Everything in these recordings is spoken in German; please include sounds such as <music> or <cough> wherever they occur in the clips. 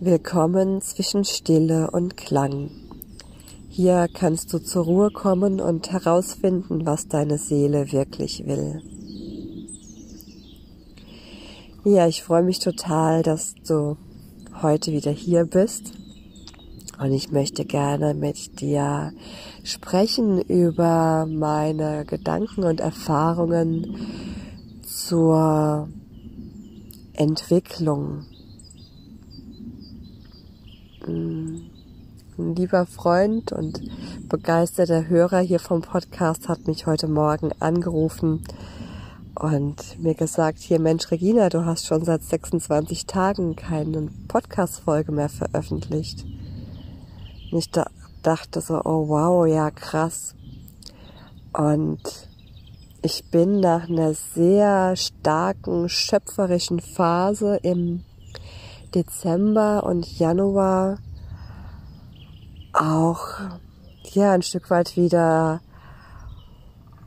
Willkommen zwischen Stille und Klang. Hier kannst du zur Ruhe kommen und herausfinden, was deine Seele wirklich will. Ja, ich freue mich total, dass du heute wieder hier bist. Und ich möchte gerne mit dir sprechen über meine Gedanken und Erfahrungen zur Entwicklung ein lieber Freund und begeisterter Hörer hier vom Podcast hat mich heute Morgen angerufen und mir gesagt, hier Mensch Regina, du hast schon seit 26 Tagen keine Podcast-Folge mehr veröffentlicht. Und ich da, dachte so, oh wow, ja krass. Und ich bin nach einer sehr starken schöpferischen Phase im Dezember und Januar auch ja ein Stück weit wieder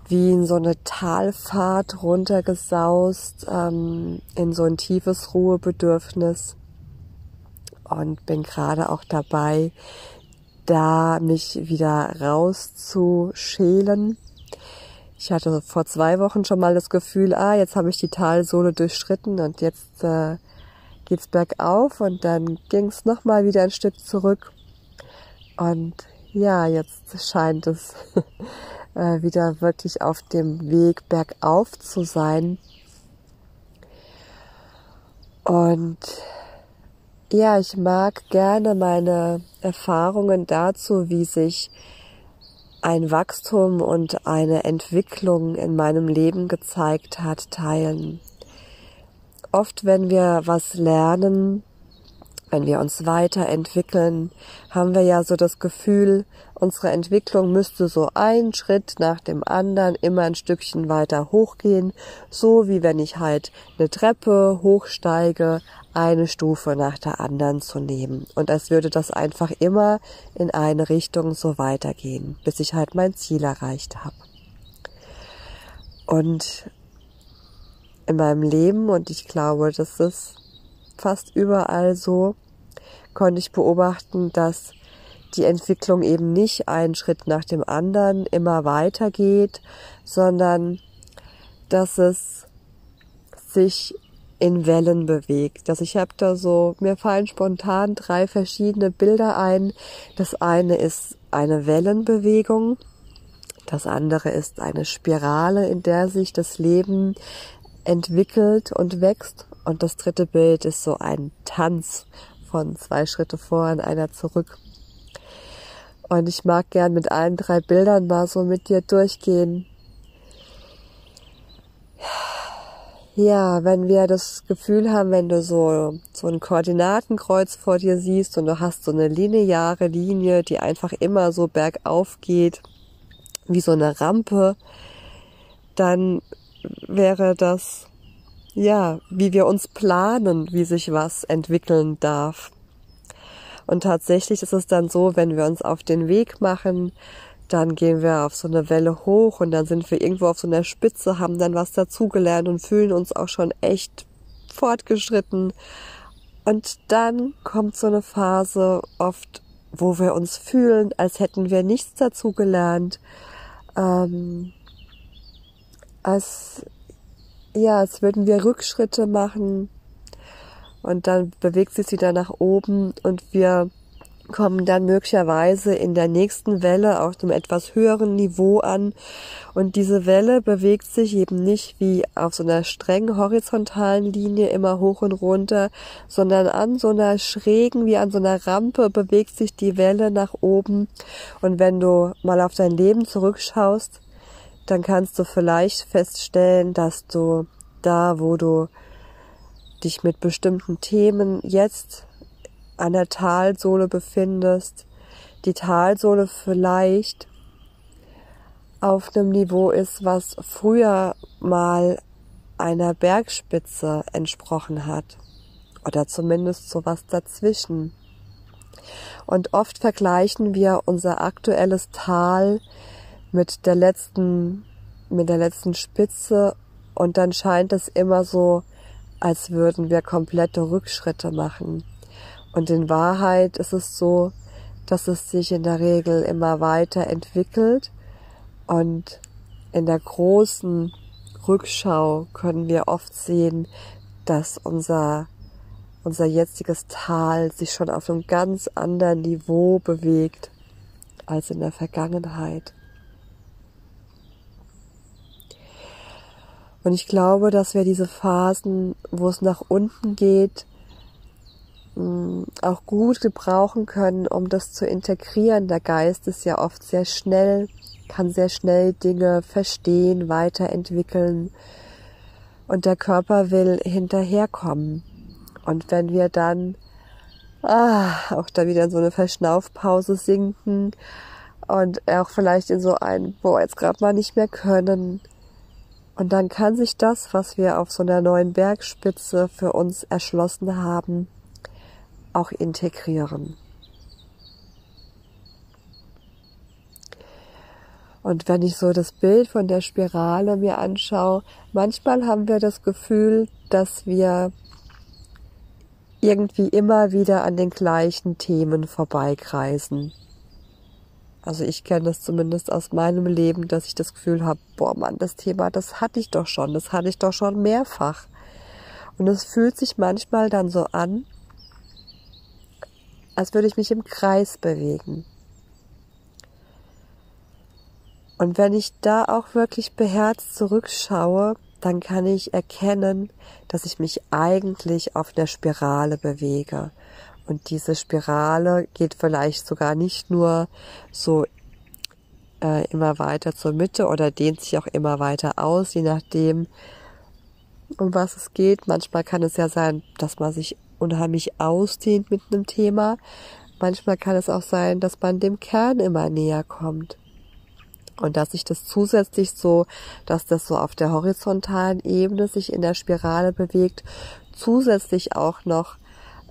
wie in so eine Talfahrt runtergesaust ähm, in so ein tiefes Ruhebedürfnis und bin gerade auch dabei, da mich wieder rauszuschälen. Ich hatte vor zwei Wochen schon mal das Gefühl, ah, jetzt habe ich die Talsohle durchschritten und jetzt äh, geht's bergauf und dann ging's noch mal wieder ein Stück zurück. Und ja, jetzt scheint es <laughs> äh, wieder wirklich auf dem Weg bergauf zu sein. Und ja, ich mag gerne meine Erfahrungen dazu, wie sich ein Wachstum und eine Entwicklung in meinem Leben gezeigt hat, teilen oft, wenn wir was lernen, wenn wir uns weiterentwickeln, haben wir ja so das Gefühl, unsere Entwicklung müsste so ein Schritt nach dem anderen immer ein Stückchen weiter hochgehen, so wie wenn ich halt eine Treppe hochsteige, eine Stufe nach der anderen zu nehmen. Und als würde das einfach immer in eine Richtung so weitergehen, bis ich halt mein Ziel erreicht habe. Und in meinem Leben und ich glaube, das ist fast überall so, konnte ich beobachten, dass die Entwicklung eben nicht einen Schritt nach dem anderen immer weitergeht, sondern dass es sich in Wellen bewegt. Dass ich habe da so, mir fallen spontan drei verschiedene Bilder ein. Das eine ist eine Wellenbewegung. Das andere ist eine Spirale, in der sich das Leben entwickelt und wächst. Und das dritte Bild ist so ein Tanz von zwei Schritte vor und einer zurück. Und ich mag gern mit allen drei Bildern mal so mit dir durchgehen. Ja, wenn wir das Gefühl haben, wenn du so, so ein Koordinatenkreuz vor dir siehst und du hast so eine lineare Linie, die einfach immer so bergauf geht, wie so eine Rampe, dann wäre das, ja, wie wir uns planen, wie sich was entwickeln darf. Und tatsächlich ist es dann so, wenn wir uns auf den Weg machen, dann gehen wir auf so eine Welle hoch und dann sind wir irgendwo auf so einer Spitze, haben dann was dazugelernt und fühlen uns auch schon echt fortgeschritten. Und dann kommt so eine Phase oft, wo wir uns fühlen, als hätten wir nichts dazugelernt. Ähm, als, ja, als würden wir Rückschritte machen. Und dann bewegt sich wieder nach oben und wir kommen dann möglicherweise in der nächsten Welle auf einem etwas höheren Niveau an. Und diese Welle bewegt sich eben nicht wie auf so einer streng horizontalen Linie immer hoch und runter, sondern an so einer schrägen, wie an so einer Rampe bewegt sich die Welle nach oben. Und wenn du mal auf dein Leben zurückschaust, dann kannst du vielleicht feststellen, dass du da, wo du dich mit bestimmten Themen jetzt an der Talsohle befindest, die Talsohle vielleicht auf einem Niveau ist, was früher mal einer Bergspitze entsprochen hat. Oder zumindest sowas dazwischen. Und oft vergleichen wir unser aktuelles Tal mit der letzten, mit der letzten Spitze und dann scheint es immer so, als würden wir komplette Rückschritte machen. Und in Wahrheit ist es so, dass es sich in der Regel immer weiter entwickelt und in der großen Rückschau können wir oft sehen, dass unser, unser jetziges Tal sich schon auf einem ganz anderen Niveau bewegt als in der Vergangenheit. Und ich glaube, dass wir diese Phasen, wo es nach unten geht, mm, auch gut gebrauchen können, um das zu integrieren. Der Geist ist ja oft sehr schnell, kann sehr schnell Dinge verstehen, weiterentwickeln und der Körper will hinterherkommen. Und wenn wir dann ah, auch da wieder in so eine Verschnaufpause sinken und auch vielleicht in so ein, boah, jetzt gerade mal nicht mehr können, und dann kann sich das, was wir auf so einer neuen Bergspitze für uns erschlossen haben, auch integrieren. Und wenn ich so das Bild von der Spirale mir anschaue, manchmal haben wir das Gefühl, dass wir irgendwie immer wieder an den gleichen Themen vorbeikreisen. Also ich kenne das zumindest aus meinem Leben, dass ich das Gefühl habe, boah Mann, das Thema, das hatte ich doch schon, das hatte ich doch schon mehrfach. Und es fühlt sich manchmal dann so an, als würde ich mich im Kreis bewegen. Und wenn ich da auch wirklich beherzt zurückschaue, dann kann ich erkennen, dass ich mich eigentlich auf der Spirale bewege. Und diese Spirale geht vielleicht sogar nicht nur so äh, immer weiter zur Mitte oder dehnt sich auch immer weiter aus, je nachdem, um was es geht. Manchmal kann es ja sein, dass man sich unheimlich ausdehnt mit einem Thema. Manchmal kann es auch sein, dass man dem Kern immer näher kommt. Und dass sich das zusätzlich so, dass das so auf der horizontalen Ebene sich in der Spirale bewegt, zusätzlich auch noch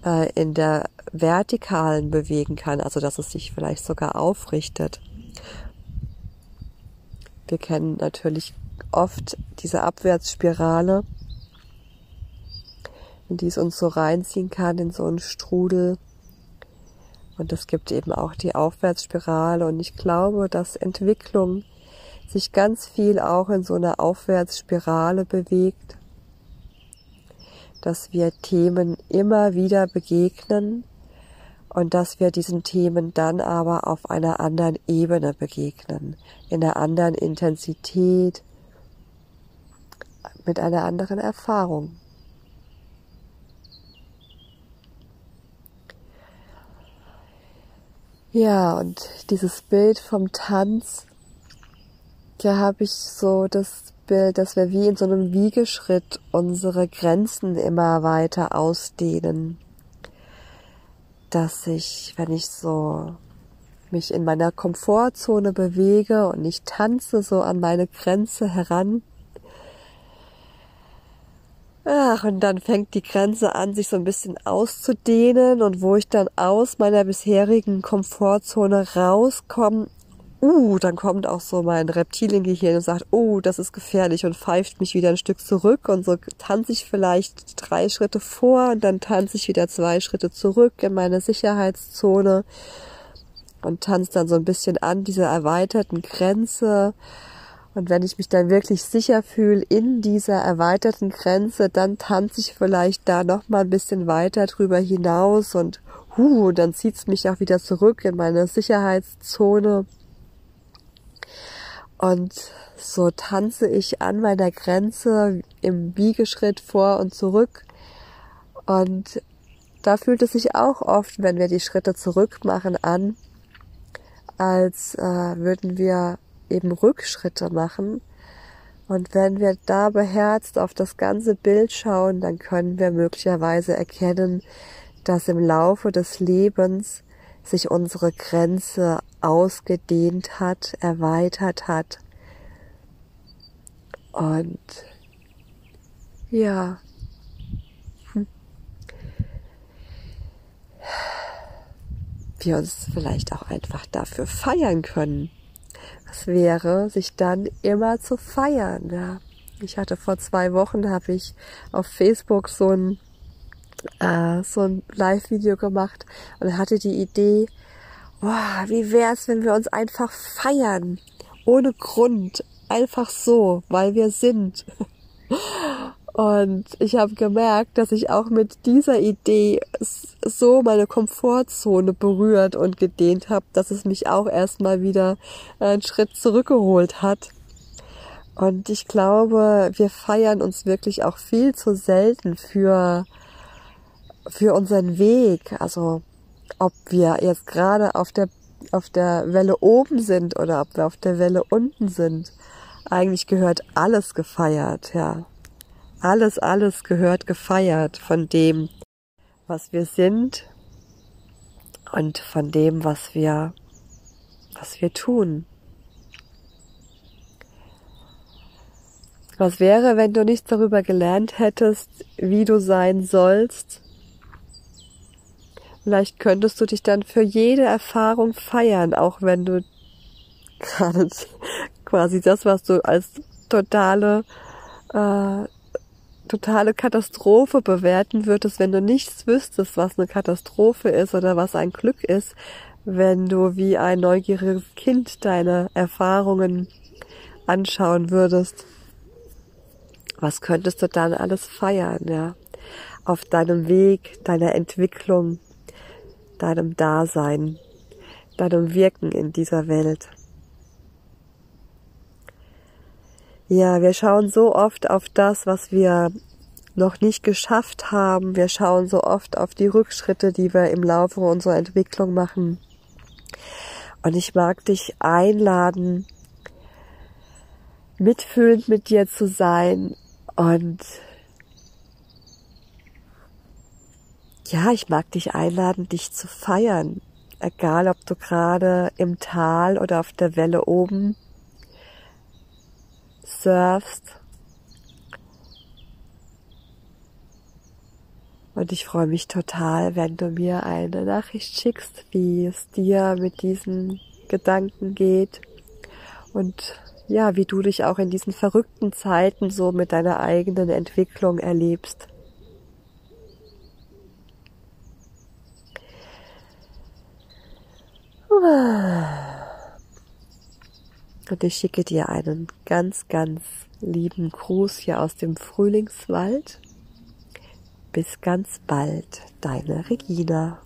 äh, in der vertikalen bewegen kann, also dass es sich vielleicht sogar aufrichtet. Wir kennen natürlich oft diese Abwärtsspirale, in die es uns so reinziehen kann, in so einen Strudel. Und es gibt eben auch die Aufwärtsspirale. Und ich glaube, dass Entwicklung sich ganz viel auch in so einer Aufwärtsspirale bewegt dass wir Themen immer wieder begegnen und dass wir diesen Themen dann aber auf einer anderen Ebene begegnen, in einer anderen Intensität, mit einer anderen Erfahrung. Ja, und dieses Bild vom Tanz, da habe ich so das Bild, dass wir wie in so einem Wiegeschritt unsere Grenzen immer weiter ausdehnen. Dass ich, wenn ich so mich in meiner Komfortzone bewege und ich tanze so an meine Grenze heran, Ach, und dann fängt die Grenze an, sich so ein bisschen auszudehnen und wo ich dann aus meiner bisherigen Komfortzone rauskomme, uh, dann kommt auch so mein Reptiliengehirn und sagt, oh, das ist gefährlich und pfeift mich wieder ein Stück zurück und so tanze ich vielleicht drei Schritte vor und dann tanze ich wieder zwei Schritte zurück in meine Sicherheitszone und tanze dann so ein bisschen an dieser erweiterten Grenze. Und wenn ich mich dann wirklich sicher fühle in dieser erweiterten Grenze, dann tanze ich vielleicht da noch mal ein bisschen weiter drüber hinaus und hu, dann zieht's mich auch wieder zurück in meine Sicherheitszone. Und so tanze ich an meiner Grenze im Biegeschritt vor und zurück. Und da fühlt es sich auch oft, wenn wir die Schritte zurück machen, an, als äh, würden wir eben Rückschritte machen. Und wenn wir da beherzt auf das ganze Bild schauen, dann können wir möglicherweise erkennen, dass im Laufe des Lebens sich unsere Grenze ausgedehnt hat, erweitert hat. Und ja, hm. wir uns vielleicht auch einfach dafür feiern können. Was wäre, sich dann immer zu feiern. Ja. Ich hatte vor zwei Wochen, habe ich auf Facebook so ein äh, so ein Live-Video gemacht und hatte die Idee, wow, wie wär's, wenn wir uns einfach feiern, ohne Grund, einfach so, weil wir sind. Und ich habe gemerkt, dass ich auch mit dieser Idee so meine Komfortzone berührt und gedehnt habe, dass es mich auch erstmal wieder einen Schritt zurückgeholt hat. Und ich glaube, wir feiern uns wirklich auch viel zu selten für, für unseren Weg. Also, ob wir jetzt gerade auf der, auf der Welle oben sind oder ob wir auf der Welle unten sind. Eigentlich gehört alles gefeiert, ja. Alles, alles gehört gefeiert von dem, was wir sind und von dem, was wir, was wir tun. Was wäre, wenn du nichts darüber gelernt hättest, wie du sein sollst? Vielleicht könntest du dich dann für jede Erfahrung feiern, auch wenn du gerade <laughs> quasi das, was du als totale äh, totale Katastrophe bewerten würdest, wenn du nichts wüsstest, was eine Katastrophe ist oder was ein Glück ist, wenn du wie ein neugieriges Kind deine Erfahrungen anschauen würdest. Was könntest du dann alles feiern, ja? Auf deinem Weg, deiner Entwicklung, deinem Dasein, deinem Wirken in dieser Welt. Ja, wir schauen so oft auf das, was wir noch nicht geschafft haben. Wir schauen so oft auf die Rückschritte, die wir im Laufe unserer Entwicklung machen. Und ich mag dich einladen, mitfühlend mit dir zu sein und ja, ich mag dich einladen, dich zu feiern. Egal, ob du gerade im Tal oder auf der Welle oben surfst. Und ich freue mich total, wenn du mir eine Nachricht schickst, wie es dir mit diesen Gedanken geht und ja, wie du dich auch in diesen verrückten Zeiten so mit deiner eigenen Entwicklung erlebst. Und ich schicke dir einen ganz, ganz lieben Gruß hier aus dem Frühlingswald. Bis ganz bald, deine Regina.